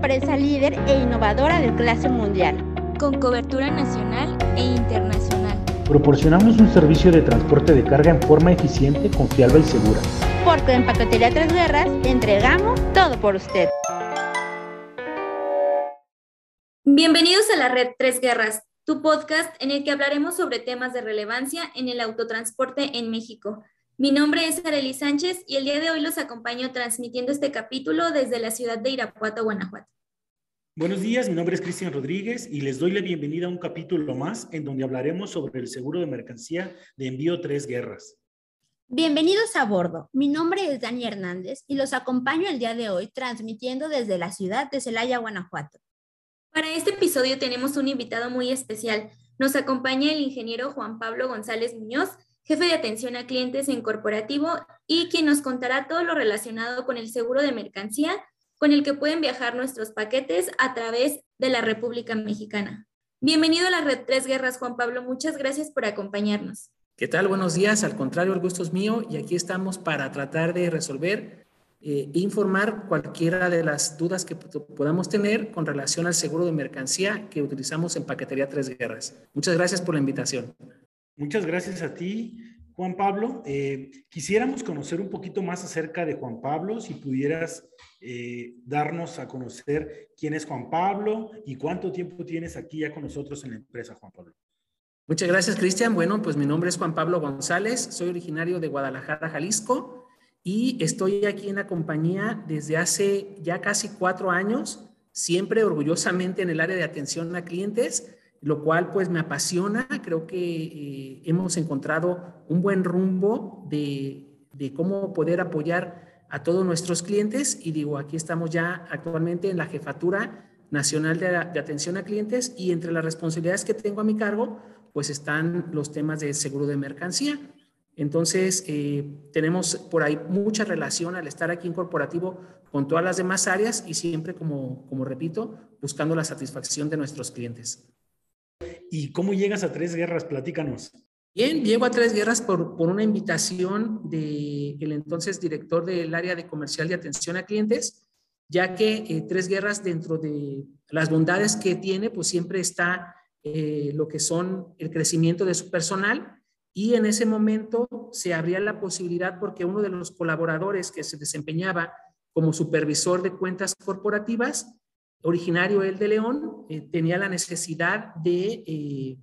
empresa líder e innovadora de clase mundial. Con cobertura nacional e internacional. Proporcionamos un servicio de transporte de carga en forma eficiente, confiable y segura. Porque en Paquetería Tres Guerras entregamos todo por usted. Bienvenidos a la Red Tres Guerras, tu podcast en el que hablaremos sobre temas de relevancia en el autotransporte en México. Mi nombre es Arely Sánchez y el día de hoy los acompaño transmitiendo este capítulo desde la ciudad de Irapuato, Guanajuato. Buenos días, mi nombre es Cristian Rodríguez y les doy la bienvenida a un capítulo más en donde hablaremos sobre el seguro de mercancía de envío Tres Guerras. Bienvenidos a bordo. Mi nombre es Dani Hernández y los acompaño el día de hoy transmitiendo desde la ciudad de Celaya, Guanajuato. Para este episodio tenemos un invitado muy especial. Nos acompaña el ingeniero Juan Pablo González Muñoz, jefe de atención a clientes en corporativo y quien nos contará todo lo relacionado con el seguro de mercancía con el que pueden viajar nuestros paquetes a través de la República Mexicana. Bienvenido a la Red Tres Guerras, Juan Pablo. Muchas gracias por acompañarnos. ¿Qué tal? Buenos días. Al contrario, el gusto es mío y aquí estamos para tratar de resolver e informar cualquiera de las dudas que podamos tener con relación al seguro de mercancía que utilizamos en Paquetería Tres Guerras. Muchas gracias por la invitación. Muchas gracias a ti, Juan Pablo. Eh, quisiéramos conocer un poquito más acerca de Juan Pablo, si pudieras eh, darnos a conocer quién es Juan Pablo y cuánto tiempo tienes aquí ya con nosotros en la empresa, Juan Pablo. Muchas gracias, Cristian. Bueno, pues mi nombre es Juan Pablo González, soy originario de Guadalajara, Jalisco, y estoy aquí en la compañía desde hace ya casi cuatro años, siempre orgullosamente en el área de atención a clientes lo cual pues me apasiona. Creo que eh, hemos encontrado un buen rumbo de, cómo poder apoyar a todos nuestros clientes y digo, aquí estamos ya actualmente en la jefatura nacional de, atención a clientes y entre las responsabilidades que tengo a mi cargo pues están los temas de seguro de mercancía. Entonces, eh, tenemos por ahí mucha relación al estar aquí en corporativo con todas las demás áreas y siempre, como, como repito, buscando la satisfacción de nuestros clientes. ¿Y cómo llegas a Tres Guerras? Platícanos. Bien, llego a Tres Guerras por, por una invitación del el entonces director del área de comercial y atención a clientes, ya que eh, Tres Guerras dentro de las bondades que tiene, pues siempre está eh, lo que son el crecimiento de su personal y en ese momento se abría la posibilidad porque uno de los colaboradores que se desempeñaba como supervisor de cuentas corporativas originario él de León, eh, tenía la necesidad de eh,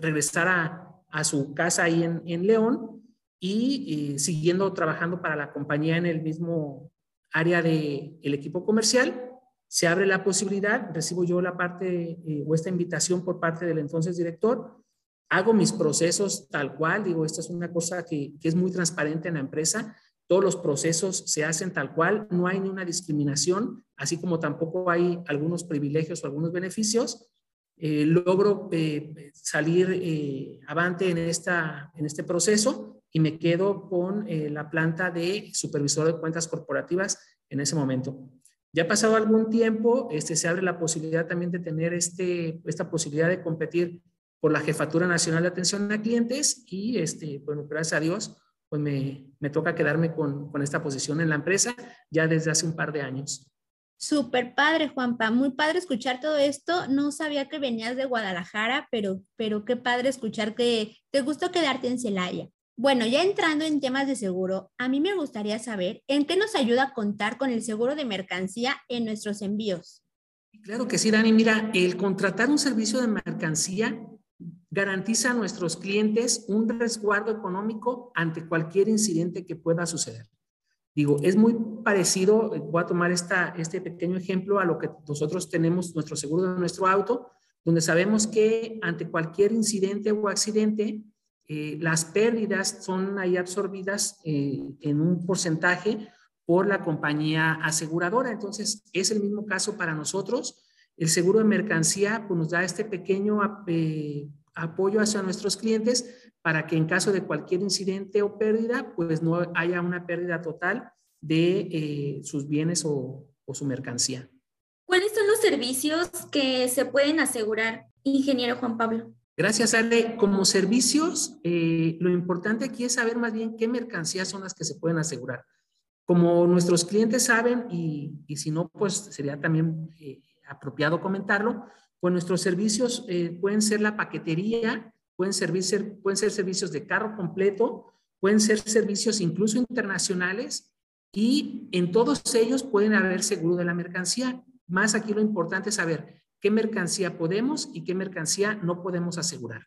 regresar a, su casa ahí en, León y eh, siguiendo trabajando para la compañía en el mismo área del el equipo comercial, se abre la posibilidad, recibo yo la parte o esta invitación por parte del entonces director, hago mis procesos tal cual, digo, esta es una cosa que, que es muy transparente en la empresa, todos los procesos se hacen tal cual, no hay ni una discriminación, así como tampoco hay algunos privilegios o algunos beneficios. Eh, logro eh, salir eh, avante en, esta, en este proceso y me quedo con la planta de supervisor de cuentas corporativas en ese momento. Ya pasado algún tiempo, este, se abre la posibilidad también de tener este, esta posibilidad de competir por la Jefatura Nacional de Atención a Clientes y, este, bueno, gracias a Dios, pues me, me toca quedarme con, con, esta posición en la empresa ya desde hace un par de años. Súper padre, Juanpa. Muy padre escuchar todo esto. No sabía que venías de Guadalajara, pero, pero qué padre escuchar que te gustó quedarte en Celaya. Bueno, ya entrando en temas de seguro, a mí me gustaría saber en qué nos ayuda a contar con el seguro de mercancía en nuestros envíos. Claro que sí, Dani. Mira, el contratar un servicio de mercancía garantiza a nuestros clientes un resguardo económico ante cualquier incidente que pueda suceder. Digo, es muy parecido, voy a tomar esta, este pequeño ejemplo a lo que nosotros tenemos nuestro seguro de nuestro auto, donde sabemos que ante cualquier incidente o accidente, eh, las pérdidas son ahí absorbidas eh, en un porcentaje por la compañía aseguradora. Entonces, es el mismo caso para nosotros. El seguro de mercancía pues, nos da este pequeño eh, apoyo hacia nuestros clientes para que en caso de cualquier incidente o pérdida, pues no haya una pérdida total de eh, sus bienes o, su mercancía. ¿Cuáles son los servicios que se pueden asegurar, ingeniero Juan Pablo? Gracias, Ale. Como servicios, eh, lo importante aquí es saber más bien qué mercancías son las que se pueden asegurar. Como nuestros clientes saben, y, si no, pues sería también eh, apropiado comentarlo, pues nuestros servicios eh, pueden ser la paquetería, pueden, servir, pueden ser servicios de carro completo, pueden ser servicios incluso internacionales y en todos ellos pueden haber seguro de la mercancía. Más aquí lo importante es saber qué mercancía podemos y qué mercancía no podemos asegurar.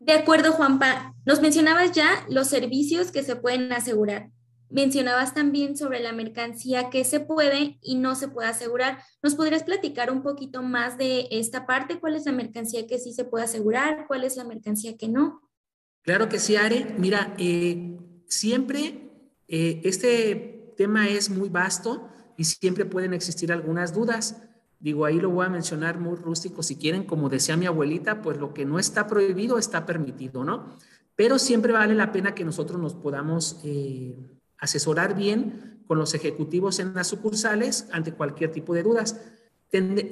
De acuerdo, Juanpa. Nos mencionabas ya los servicios que se pueden asegurar. Mencionabas también sobre la mercancía que se puede y no se puede asegurar. ¿Nos podrías platicar un poquito más de esta parte? ¿Cuál es la mercancía que sí se puede asegurar? ¿Cuál es la mercancía que no? Claro que sí, Are. Mira, eh, siempre eh, este tema es muy vasto y siempre pueden existir algunas dudas. Digo, ahí lo voy a mencionar muy rústico si quieren, como decía mi abuelita, pues lo que no está prohibido está permitido, ¿no? Pero siempre vale la pena que nosotros nos podamos eh, asesorar bien con los ejecutivos en las sucursales ante cualquier tipo de dudas.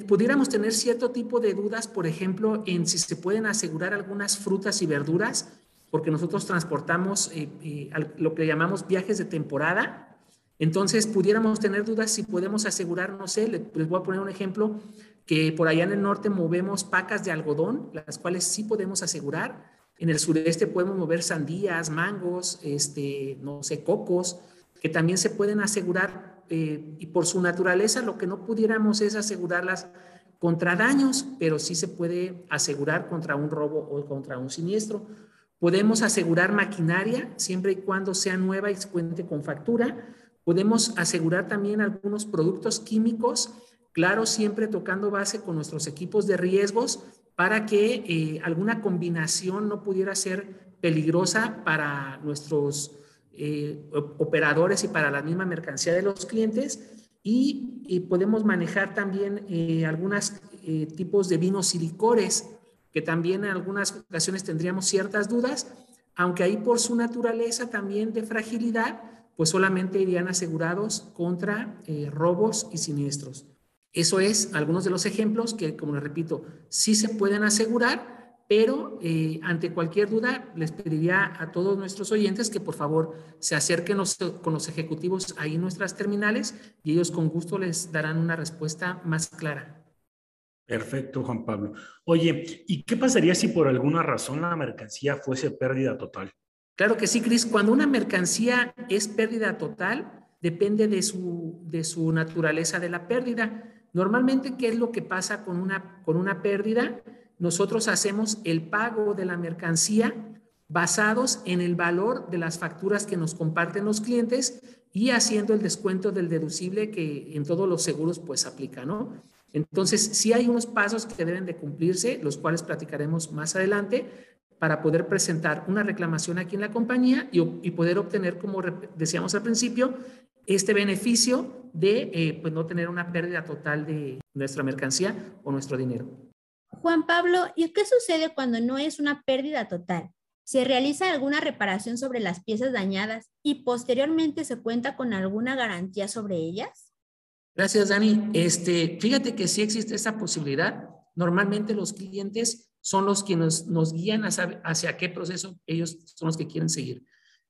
pudiéramos tener cierto tipo de dudas, por ejemplo, en si se pueden asegurar algunas frutas y verduras, porque nosotros transportamos eh, eh, lo que llamamos viajes de temporada, entonces, pudiéramos tener dudas si podemos asegurar, no sé, les voy a poner un ejemplo, que por allá en el norte movemos pacas de algodón, las cuales sí podemos asegurar. En el sureste podemos mover sandías, mangos, este, no sé, cocos, que también se pueden asegurar eh, y por su naturaleza lo que no pudiéramos es asegurarlas contra daños, pero sí se puede asegurar contra un robo o contra un siniestro. Podemos asegurar maquinaria siempre y cuando sea nueva y cuente con factura Podemos asegurar también algunos productos químicos, claro, siempre tocando base con nuestros equipos de riesgos para que eh, alguna combinación no pudiera ser peligrosa para nuestros eh, operadores y para la misma mercancía de los clientes. Y, podemos manejar también eh, algunos tipos de vinos y licores, que también en algunas ocasiones tendríamos ciertas dudas, aunque ahí por su naturaleza también de fragilidad, pues solamente irían asegurados contra robos y siniestros. Eso es algunos de los ejemplos que, como les repito, sí se pueden asegurar, pero eh, ante cualquier duda les pediría a todos nuestros oyentes que por favor se acerquen con los ejecutivos ahí en nuestras terminales y ellos con gusto les darán una respuesta más clara. Perfecto, Juan Pablo. Oye, ¿y qué pasaría si por alguna razón la mercancía fuese pérdida total? Claro que sí, Cris. Cuando una mercancía es pérdida total, depende de su, de su naturaleza de la pérdida. Normalmente, ¿qué es lo que pasa con una, con una pérdida? Nosotros hacemos el pago de la mercancía basados en el valor de las facturas que nos comparten los clientes y haciendo el descuento del deducible que en todos los seguros pues aplica, ¿no? Entonces, sí hay unos pasos que deben de cumplirse, los cuales platicaremos más adelante, para poder presentar una reclamación aquí en la compañía y, poder obtener, como decíamos al principio, este beneficio de eh, pues no tener una pérdida total de nuestra mercancía o nuestro dinero. Juan Pablo, ¿y qué sucede cuando no es una pérdida total? ¿Se realiza alguna reparación sobre las piezas dañadas y posteriormente se cuenta con alguna garantía sobre ellas? Gracias, Dani. Este, fíjate que sí existe esa posibilidad. Normalmente los clientes son los que nos, guían hacia, qué proceso ellos son los que quieren seguir.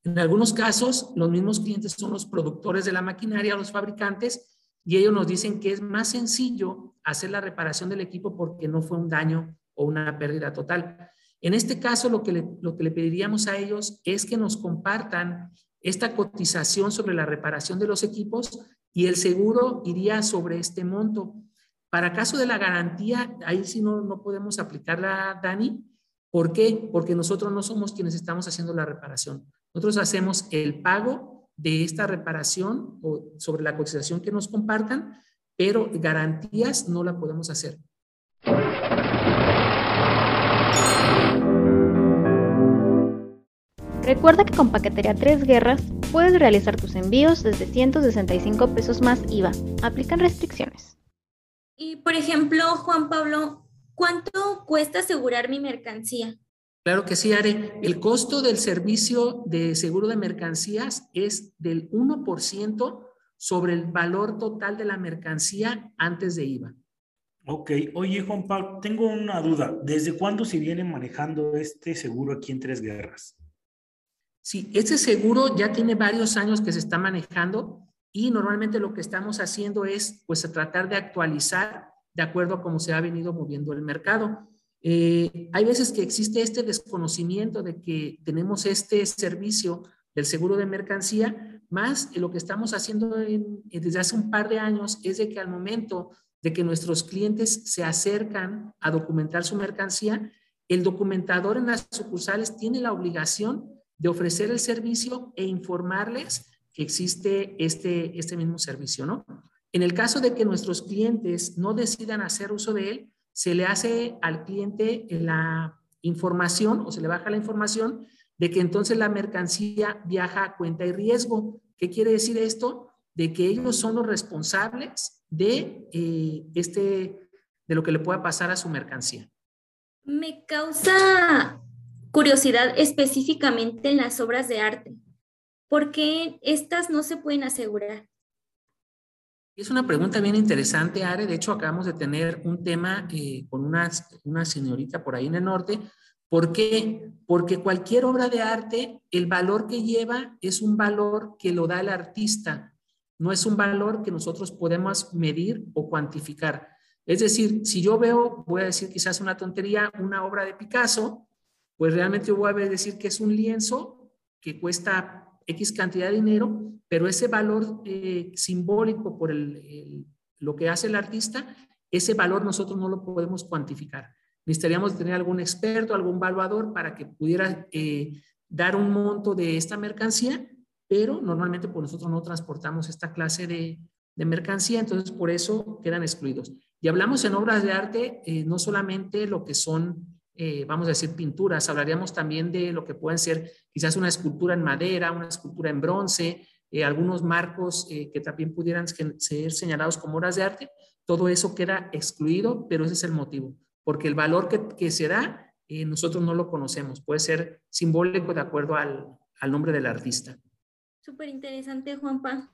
En algunos casos, los mismos clientes son los productores de la maquinaria, los fabricantes, y ellos nos dicen que es más sencillo hacer la reparación del equipo porque no fue un daño o una pérdida total. En este caso, lo que lo que le pediríamos a ellos es que nos compartan esta cotización sobre la reparación de los equipos y el seguro iría sobre este monto. Para caso de la garantía, ahí sí no, no podemos aplicarla, Dani. ¿Por qué? Porque nosotros no somos quienes estamos haciendo la reparación. Nosotros hacemos el pago de esta reparación o sobre la cotización que nos compartan, pero garantías no la podemos hacer. Recuerda que con Paquetería Tres Guerras puedes realizar tus envíos desde 165 pesos más IVA. Aplican restricciones. Y, por ejemplo, Juan Pablo, ¿cuánto cuesta asegurar mi mercancía? Claro que sí, Are. El costo del servicio de seguro de mercancías es del 1% sobre el valor total de la mercancía antes de IVA. Ok, oye Juan Pablo, tengo una duda. ¿Desde cuándo se viene manejando este seguro aquí en Tres Guerras? Sí, este seguro ya tiene varios años que se está manejando y normalmente lo que estamos haciendo es pues tratar de actualizar de acuerdo a cómo se ha venido moviendo el mercado. Eh, hay veces que existe este desconocimiento de que tenemos este servicio del seguro de mercancía, más lo que estamos haciendo desde hace un par de años es de que al momento de que nuestros clientes se acercan a documentar su mercancía, el documentador en las sucursales tiene la obligación de ofrecer el servicio e informarles que existe este, este mismo servicio, ¿no? En el caso de que nuestros clientes no decidan hacer uso de él, se le hace al cliente la información o se le baja la información de que entonces la mercancía viaja a cuenta y riesgo. ¿Qué quiere decir esto? De que ellos son los responsables de eh, este, de lo que le pueda pasar a su mercancía. Me causa curiosidad específicamente en las obras de arte. ¿Por qué estas no se pueden asegurar? Es una pregunta bien interesante, Are. De hecho, acabamos de tener un tema eh, con una, una señorita por ahí en el norte. ¿Por qué? Porque cualquier obra de arte, el valor que lleva es un valor que lo da el artista, no es un valor que nosotros podemos medir o cuantificar. Es decir, si yo veo, voy a decir quizás una tontería, una obra de Picasso, pues realmente yo voy a decir que es un lienzo que cuesta X cantidad de dinero, pero ese valor eh, simbólico por el, lo que hace el artista, ese valor nosotros no lo podemos cuantificar. Necesitaríamos tener algún experto, algún valuador para que pudiera eh, dar un monto de esta mercancía, pero normalmente pues nosotros no transportamos esta clase de, de mercancía, entonces por eso quedan excluidos. Y hablamos en obras de arte, eh, no solamente lo que son eh, vamos a decir, pinturas. Hablaríamos también de lo que pueden ser quizás una escultura en madera, una escultura en bronce, eh, algunos marcos eh, que también pudieran ser señalados como obras de arte. Todo eso queda excluido, pero ese es el motivo, porque el valor que, que se da nosotros no lo conocemos. Puede ser simbólico de acuerdo al, al nombre del artista. Súper interesante, Juanpa.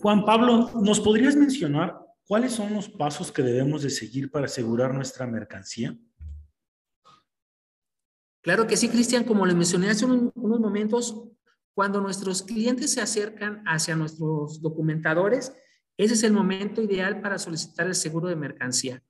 Juan Pablo, ¿nos podrías mencionar cuáles son los pasos que debemos de seguir para asegurar nuestra mercancía? Claro que sí, Cristian, como le mencioné hace unos momentos, cuando nuestros clientes se acercan hacia nuestros documentadores, ese es el momento ideal para solicitar el seguro de mercancía.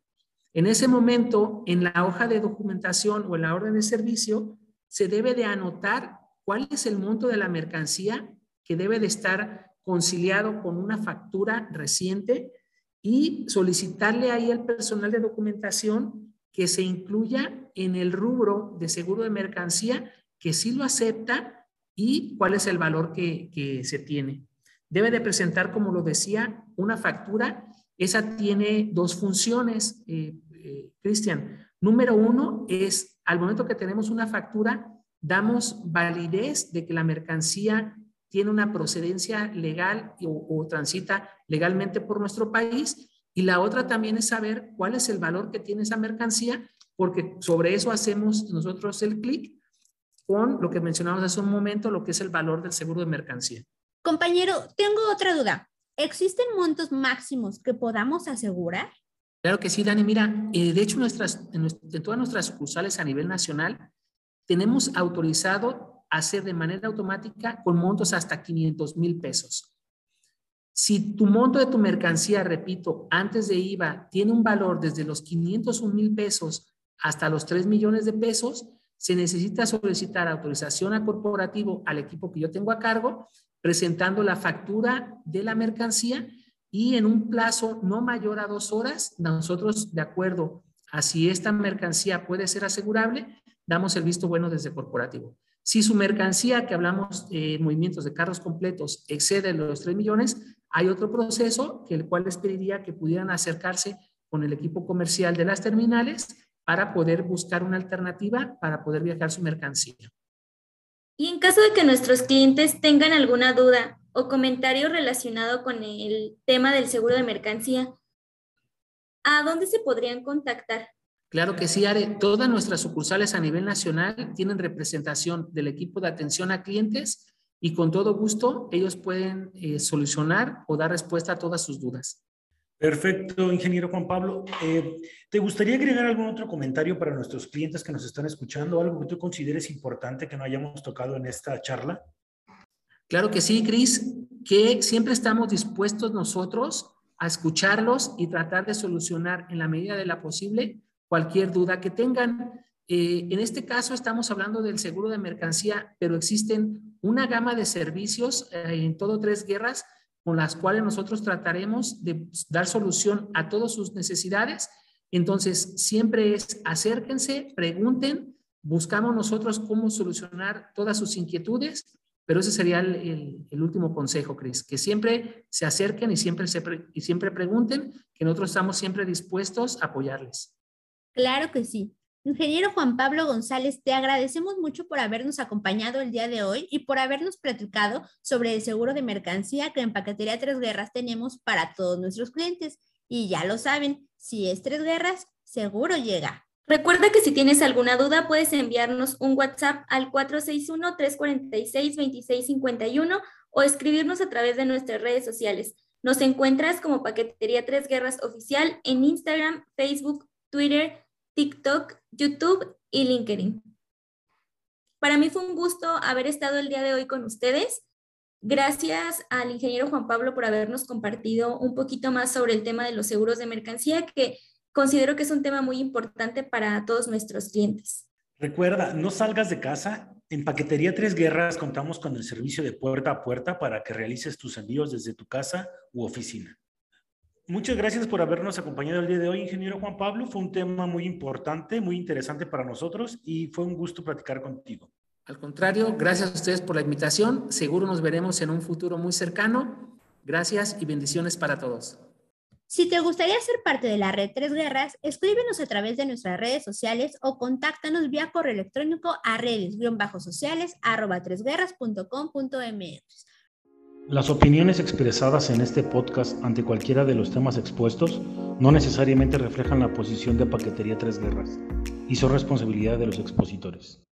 En ese momento, en la hoja de documentación o en la orden de servicio, se debe de anotar cuál es el monto de la mercancía que debe de estar conciliado con una factura reciente y solicitarle ahí al personal de documentación que se incluya en el rubro de seguro de mercancía que sí lo acepta y cuál es el valor que, se tiene. Debe de presentar, como lo decía, una factura. Esa tiene dos funciones, eh, eh, Cristian. Número uno es, al momento que tenemos una factura, damos validez de que la mercancía tiene una procedencia legal o transita legalmente por nuestro país y la otra también es saber cuál es el valor que tiene esa mercancía, porque sobre eso hacemos nosotros el clic con lo que mencionamos hace un momento, lo que es el valor del seguro de mercancía. Compañero, tengo otra duda. ¿Existen montos máximos que podamos asegurar? Claro que sí, Dani. Mira, eh, de hecho, nuestras, en, en todas nuestras sucursales a nivel nacional tenemos autorizado hacer de manera automática con montos hasta 500 mil pesos. Si tu monto de tu mercancía, repito, antes de IVA tiene un valor desde los 501 mil pesos hasta los 3 millones de pesos, se necesita solicitar autorización a corporativo al equipo que yo tengo a cargo, presentando la factura de la mercancía y en un plazo no mayor a dos horas, nosotros, de acuerdo a si esta mercancía puede ser asegurable, damos el visto bueno desde corporativo. Si su mercancía, que hablamos de movimientos de carros completos, excede los 3 millones, hay otro proceso que el cual les pediría que pudieran acercarse con el equipo comercial de las terminales para poder buscar una alternativa para poder viajar su mercancía. Y en caso de que nuestros clientes tengan alguna duda o comentario relacionado con el tema del seguro de mercancía, ¿a dónde se podrían contactar? Claro que sí, Are. Todas nuestras sucursales a nivel nacional tienen representación del equipo de atención a clientes y con todo gusto ellos pueden eh, solucionar o dar respuesta a todas sus dudas. Perfecto, ingeniero Juan Pablo. Eh, ¿Te gustaría agregar algún otro comentario para nuestros clientes que nos están escuchando? ¿Algo que tú consideres importante que no hayamos tocado en esta charla? Claro que sí, Cris, que siempre estamos dispuestos nosotros a escucharlos y tratar de solucionar en la medida de la posible cualquier duda que tengan. Eh, en este caso estamos hablando del seguro de mercancía, pero existen una gama de servicios eh, en todo Tres Guerras con las cuales nosotros trataremos de dar solución a todas sus necesidades. Entonces, siempre es acérquense, pregunten, buscamos nosotros cómo solucionar todas sus inquietudes, pero ese sería el, último consejo, Cris, que siempre se acerquen y siempre, se y siempre pregunten, que nosotros estamos siempre dispuestos a apoyarles. Claro que sí. Ingeniero Juan Pablo González, te agradecemos mucho por habernos acompañado el día de hoy y por habernos platicado sobre el seguro de mercancía que en Paquetería Tres Guerras tenemos para todos nuestros clientes. Y ya lo saben, si es Tres Guerras, seguro llega. Recuerda que si tienes alguna duda puedes enviarnos un WhatsApp al 461-346-2651 o escribirnos a través de nuestras redes sociales. Nos encuentras como Paquetería Tres Guerras Oficial en Instagram, Facebook, Twitter, TikTok, YouTube y LinkedIn. Para mí fue un gusto haber estado el día de hoy con ustedes. Gracias al ingeniero Juan Pablo por habernos compartido un poquito más sobre el tema de los seguros de mercancía, que considero que es un tema muy importante para todos nuestros clientes. Recuerda, no salgas de casa. En Paquetería Tres Guerras contamos con el servicio de puerta a puerta para que realices tus envíos desde tu casa u oficina. Muchas gracias por habernos acompañado el día de hoy, ingeniero Juan Pablo. Fue un tema muy importante, muy interesante para nosotros y fue un gusto platicar contigo. Al contrario, gracias a ustedes por la invitación. Seguro nos veremos en un futuro muy cercano. Gracias y bendiciones para todos. Si te gustaría ser parte de la red Tres Guerras, escríbenos a través de nuestras redes sociales o contáctanos vía correo electrónico a redes-sociales arroba tresguerras.com.mx. Las opiniones expresadas en este podcast ante cualquiera de los temas expuestos no necesariamente reflejan la posición de Paquetería Tres Guerras y son responsabilidad de los expositores.